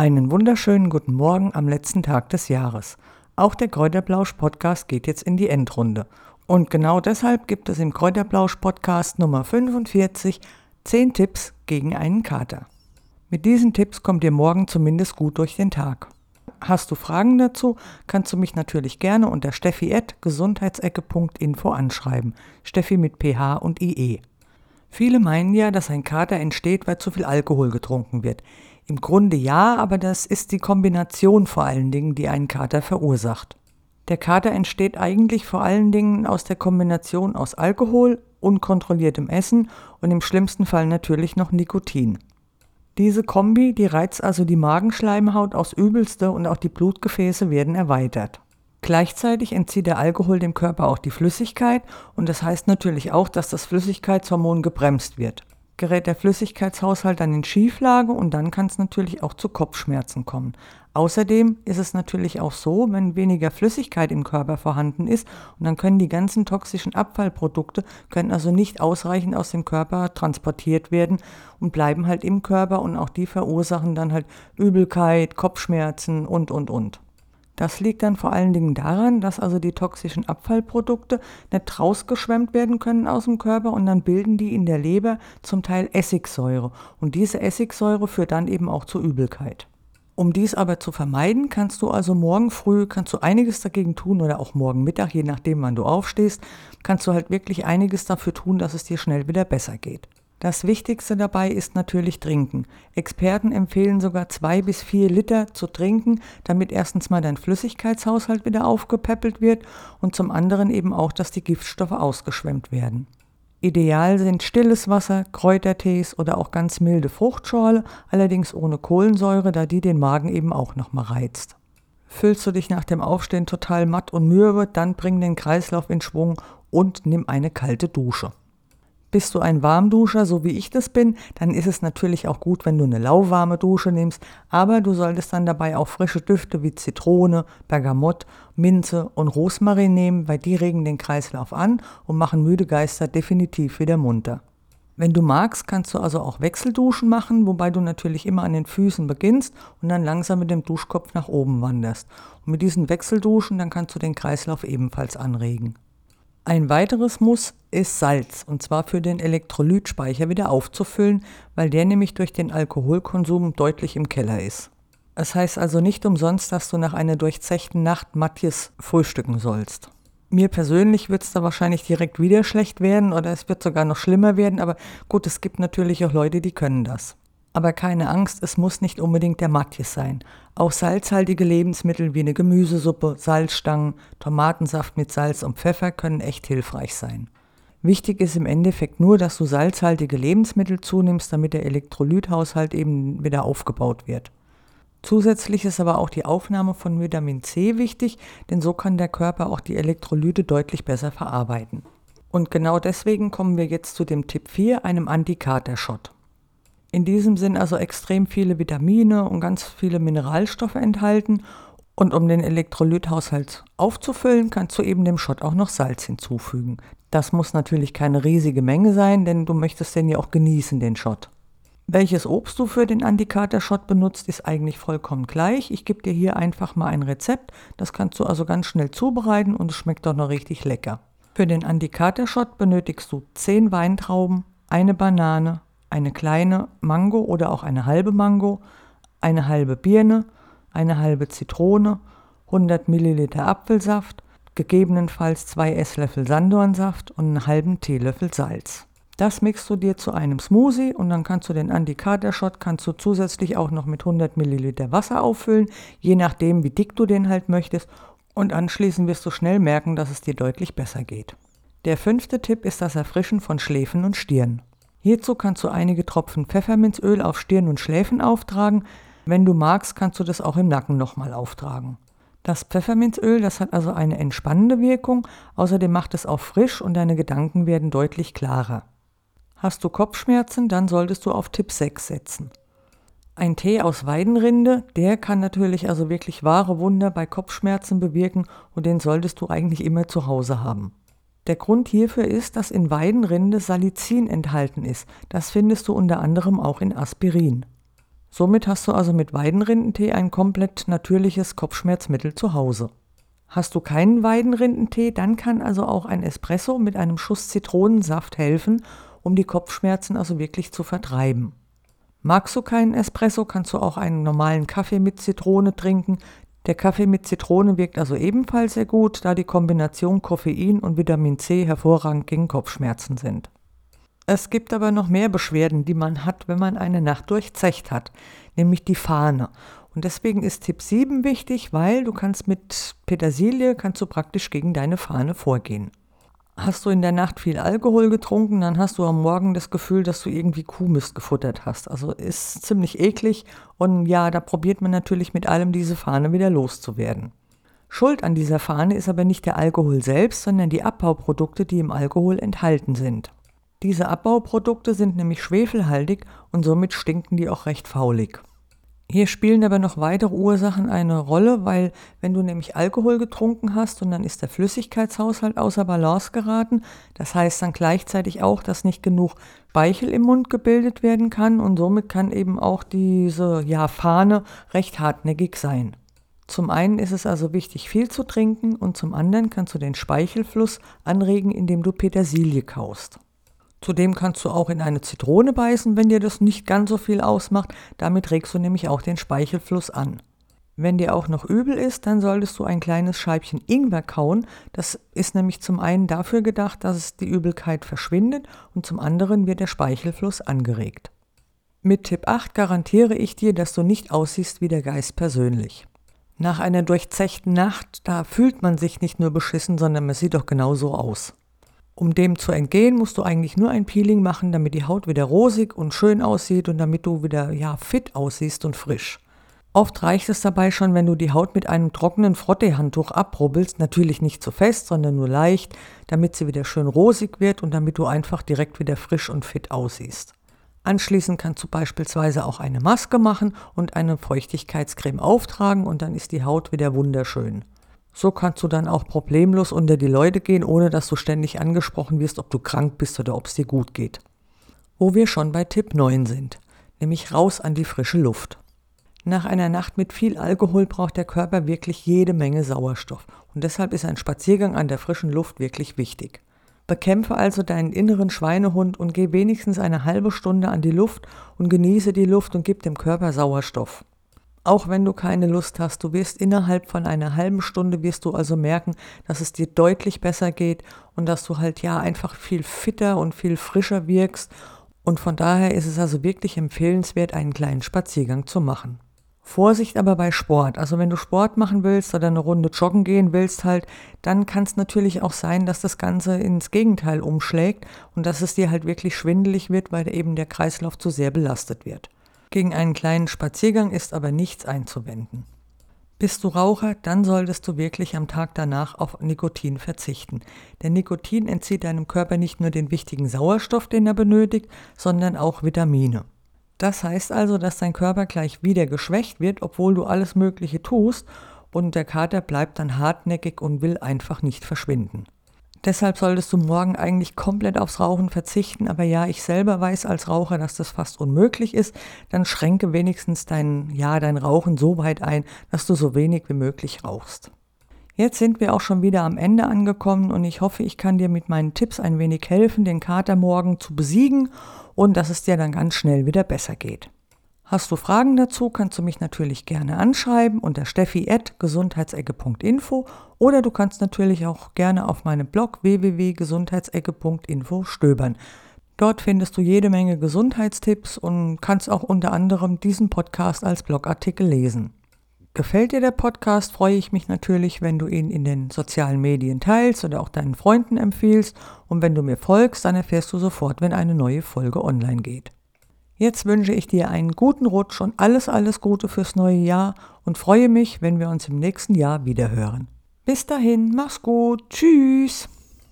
Einen wunderschönen guten Morgen am letzten Tag des Jahres. Auch der Kräuterblausch Podcast geht jetzt in die Endrunde. Und genau deshalb gibt es im Kräuterblausch Podcast Nummer 45 10 Tipps gegen einen Kater. Mit diesen Tipps kommt ihr morgen zumindest gut durch den Tag. Hast du Fragen dazu, kannst du mich natürlich gerne unter steffi.gesundheitsecke.info anschreiben. Steffi mit PH und IE. Viele meinen ja, dass ein Kater entsteht, weil zu viel Alkohol getrunken wird. Im Grunde ja, aber das ist die Kombination vor allen Dingen, die einen Kater verursacht. Der Kater entsteht eigentlich vor allen Dingen aus der Kombination aus Alkohol, unkontrolliertem Essen und im schlimmsten Fall natürlich noch Nikotin. Diese Kombi, die reizt also die Magenschleimhaut aufs übelste und auch die Blutgefäße werden erweitert. Gleichzeitig entzieht der Alkohol dem Körper auch die Flüssigkeit und das heißt natürlich auch, dass das Flüssigkeitshormon gebremst wird gerät der Flüssigkeitshaushalt dann in Schieflage und dann kann es natürlich auch zu Kopfschmerzen kommen. Außerdem ist es natürlich auch so, wenn weniger Flüssigkeit im Körper vorhanden ist und dann können die ganzen toxischen Abfallprodukte können also nicht ausreichend aus dem Körper transportiert werden und bleiben halt im Körper und auch die verursachen dann halt Übelkeit, Kopfschmerzen und und und. Das liegt dann vor allen Dingen daran, dass also die toxischen Abfallprodukte nicht rausgeschwemmt werden können aus dem Körper und dann bilden die in der Leber zum Teil Essigsäure. Und diese Essigsäure führt dann eben auch zur Übelkeit. Um dies aber zu vermeiden, kannst du also morgen früh, kannst du einiges dagegen tun oder auch morgen Mittag, je nachdem wann du aufstehst, kannst du halt wirklich einiges dafür tun, dass es dir schnell wieder besser geht. Das Wichtigste dabei ist natürlich Trinken. Experten empfehlen sogar zwei bis vier Liter zu trinken, damit erstens mal dein Flüssigkeitshaushalt wieder aufgepäppelt wird und zum anderen eben auch, dass die Giftstoffe ausgeschwemmt werden. Ideal sind stilles Wasser, Kräutertees oder auch ganz milde Fruchtschorle, allerdings ohne Kohlensäure, da die den Magen eben auch nochmal reizt. Fühlst du dich nach dem Aufstehen total matt und mürbe, dann bring den Kreislauf in Schwung und nimm eine kalte Dusche. Bist du ein Warmduscher, so wie ich das bin, dann ist es natürlich auch gut, wenn du eine lauwarme Dusche nimmst, aber du solltest dann dabei auch frische Düfte wie Zitrone, Bergamott, Minze und Rosmarin nehmen, weil die regen den Kreislauf an und machen müde Geister definitiv wieder munter. Wenn du magst, kannst du also auch Wechselduschen machen, wobei du natürlich immer an den Füßen beginnst und dann langsam mit dem Duschkopf nach oben wanderst. Und mit diesen Wechselduschen, dann kannst du den Kreislauf ebenfalls anregen. Ein weiteres Muss ist Salz, und zwar für den Elektrolytspeicher wieder aufzufüllen, weil der nämlich durch den Alkoholkonsum deutlich im Keller ist. Es heißt also nicht umsonst, dass du nach einer durchzechten Nacht Matthias frühstücken sollst. Mir persönlich wird es da wahrscheinlich direkt wieder schlecht werden oder es wird sogar noch schlimmer werden, aber gut, es gibt natürlich auch Leute, die können das. Aber keine Angst, es muss nicht unbedingt der Matjes sein. Auch salzhaltige Lebensmittel wie eine Gemüsesuppe, Salzstangen, Tomatensaft mit Salz und Pfeffer können echt hilfreich sein. Wichtig ist im Endeffekt nur, dass du salzhaltige Lebensmittel zunimmst, damit der Elektrolythaushalt eben wieder aufgebaut wird. Zusätzlich ist aber auch die Aufnahme von Vitamin C wichtig, denn so kann der Körper auch die Elektrolyte deutlich besser verarbeiten. Und genau deswegen kommen wir jetzt zu dem Tipp 4, einem Antikater-Shot. In diesem sind also extrem viele Vitamine und ganz viele Mineralstoffe enthalten. Und um den Elektrolythaushalt aufzufüllen, kannst du eben dem Shot auch noch Salz hinzufügen. Das muss natürlich keine riesige Menge sein, denn du möchtest den ja auch genießen, den Shot. Welches Obst du für den Antikater-Shot benutzt, ist eigentlich vollkommen gleich. Ich gebe dir hier einfach mal ein Rezept. Das kannst du also ganz schnell zubereiten und es schmeckt auch noch richtig lecker. Für den Antikater-Shot benötigst du 10 Weintrauben, eine Banane, eine kleine Mango oder auch eine halbe Mango, eine halbe Birne, eine halbe Zitrone, 100 Milliliter Apfelsaft, gegebenenfalls zwei Esslöffel Sanddornsaft und einen halben Teelöffel Salz. Das mixt du dir zu einem Smoothie und dann kannst du den Antikater-Shot kannst du zusätzlich auch noch mit 100 Milliliter Wasser auffüllen, je nachdem wie dick du den halt möchtest und anschließend wirst du schnell merken, dass es dir deutlich besser geht. Der fünfte Tipp ist das Erfrischen von Schläfen und Stirn. Hierzu kannst du einige Tropfen Pfefferminzöl auf Stirn und Schläfen auftragen. Wenn du magst, kannst du das auch im Nacken nochmal auftragen. Das Pfefferminzöl, das hat also eine entspannende Wirkung, außerdem macht es auch frisch und deine Gedanken werden deutlich klarer. Hast du Kopfschmerzen, dann solltest du auf Tipp 6 setzen. Ein Tee aus Weidenrinde, der kann natürlich also wirklich wahre Wunder bei Kopfschmerzen bewirken und den solltest du eigentlich immer zu Hause haben. Der Grund hierfür ist, dass in Weidenrinde Salicin enthalten ist. Das findest du unter anderem auch in Aspirin. Somit hast du also mit Weidenrindentee ein komplett natürliches Kopfschmerzmittel zu Hause. Hast du keinen Weidenrindentee, dann kann also auch ein Espresso mit einem Schuss Zitronensaft helfen, um die Kopfschmerzen also wirklich zu vertreiben. Magst du keinen Espresso, kannst du auch einen normalen Kaffee mit Zitrone trinken. Der Kaffee mit Zitrone wirkt also ebenfalls sehr gut, da die Kombination Koffein und Vitamin C hervorragend gegen Kopfschmerzen sind. Es gibt aber noch mehr Beschwerden, die man hat, wenn man eine Nacht durchzecht hat, nämlich die Fahne. Und deswegen ist Tipp 7 wichtig, weil du kannst mit Petersilie kannst du praktisch gegen deine Fahne vorgehen. Hast du in der Nacht viel Alkohol getrunken, dann hast du am Morgen das Gefühl, dass du irgendwie Kuhmist gefuttert hast. Also ist ziemlich eklig und ja, da probiert man natürlich mit allem diese Fahne wieder loszuwerden. Schuld an dieser Fahne ist aber nicht der Alkohol selbst, sondern die Abbauprodukte, die im Alkohol enthalten sind. Diese Abbauprodukte sind nämlich schwefelhaltig und somit stinken die auch recht faulig. Hier spielen aber noch weitere Ursachen eine Rolle, weil wenn du nämlich Alkohol getrunken hast und dann ist der Flüssigkeitshaushalt außer Balance geraten, das heißt dann gleichzeitig auch, dass nicht genug Speichel im Mund gebildet werden kann und somit kann eben auch diese ja, Fahne recht hartnäckig sein. Zum einen ist es also wichtig, viel zu trinken und zum anderen kannst du den Speichelfluss anregen, indem du Petersilie kaust. Zudem kannst du auch in eine Zitrone beißen, wenn dir das nicht ganz so viel ausmacht. Damit regst du nämlich auch den Speichelfluss an. Wenn dir auch noch übel ist, dann solltest du ein kleines Scheibchen Ingwer kauen. Das ist nämlich zum einen dafür gedacht, dass es die Übelkeit verschwindet und zum anderen wird der Speichelfluss angeregt. Mit Tipp 8 garantiere ich dir, dass du nicht aussiehst wie der Geist persönlich. Nach einer durchzechten Nacht, da fühlt man sich nicht nur beschissen, sondern man sieht doch genauso aus. Um dem zu entgehen, musst du eigentlich nur ein Peeling machen, damit die Haut wieder rosig und schön aussieht und damit du wieder ja fit aussiehst und frisch. Oft reicht es dabei schon, wenn du die Haut mit einem trockenen Frotteehandtuch abrubbelst, natürlich nicht zu fest, sondern nur leicht, damit sie wieder schön rosig wird und damit du einfach direkt wieder frisch und fit aussiehst. Anschließend kannst du beispielsweise auch eine Maske machen und eine Feuchtigkeitscreme auftragen und dann ist die Haut wieder wunderschön. So kannst du dann auch problemlos unter die Leute gehen, ohne dass du ständig angesprochen wirst, ob du krank bist oder ob es dir gut geht. Wo wir schon bei Tipp 9 sind, nämlich raus an die frische Luft. Nach einer Nacht mit viel Alkohol braucht der Körper wirklich jede Menge Sauerstoff und deshalb ist ein Spaziergang an der frischen Luft wirklich wichtig. Bekämpfe also deinen inneren Schweinehund und geh wenigstens eine halbe Stunde an die Luft und genieße die Luft und gib dem Körper Sauerstoff. Auch wenn du keine Lust hast, du wirst innerhalb von einer halben Stunde wirst du also merken, dass es dir deutlich besser geht und dass du halt ja einfach viel fitter und viel frischer wirkst. Und von daher ist es also wirklich empfehlenswert, einen kleinen Spaziergang zu machen. Vorsicht aber bei Sport. Also wenn du Sport machen willst oder eine Runde joggen gehen willst halt, dann kann es natürlich auch sein, dass das Ganze ins Gegenteil umschlägt und dass es dir halt wirklich schwindelig wird, weil eben der Kreislauf zu sehr belastet wird. Gegen einen kleinen Spaziergang ist aber nichts einzuwenden. Bist du Raucher, dann solltest du wirklich am Tag danach auf Nikotin verzichten. Denn Nikotin entzieht deinem Körper nicht nur den wichtigen Sauerstoff, den er benötigt, sondern auch Vitamine. Das heißt also, dass dein Körper gleich wieder geschwächt wird, obwohl du alles Mögliche tust und der Kater bleibt dann hartnäckig und will einfach nicht verschwinden. Deshalb solltest du morgen eigentlich komplett aufs Rauchen verzichten. Aber ja, ich selber weiß als Raucher, dass das fast unmöglich ist. Dann schränke wenigstens dein, ja, dein Rauchen so weit ein, dass du so wenig wie möglich rauchst. Jetzt sind wir auch schon wieder am Ende angekommen und ich hoffe, ich kann dir mit meinen Tipps ein wenig helfen, den Kater morgen zu besiegen und dass es dir dann ganz schnell wieder besser geht. Hast du Fragen dazu, kannst du mich natürlich gerne anschreiben unter steffi.gesundheitsecke.info oder du kannst natürlich auch gerne auf meinem Blog www.gesundheitsecke.info stöbern. Dort findest du jede Menge Gesundheitstipps und kannst auch unter anderem diesen Podcast als Blogartikel lesen. Gefällt dir der Podcast, freue ich mich natürlich, wenn du ihn in den sozialen Medien teilst oder auch deinen Freunden empfiehlst. Und wenn du mir folgst, dann erfährst du sofort, wenn eine neue Folge online geht. Jetzt wünsche ich dir einen guten Rutsch und alles, alles Gute fürs neue Jahr und freue mich, wenn wir uns im nächsten Jahr wiederhören. Bis dahin, mach's gut, tschüss.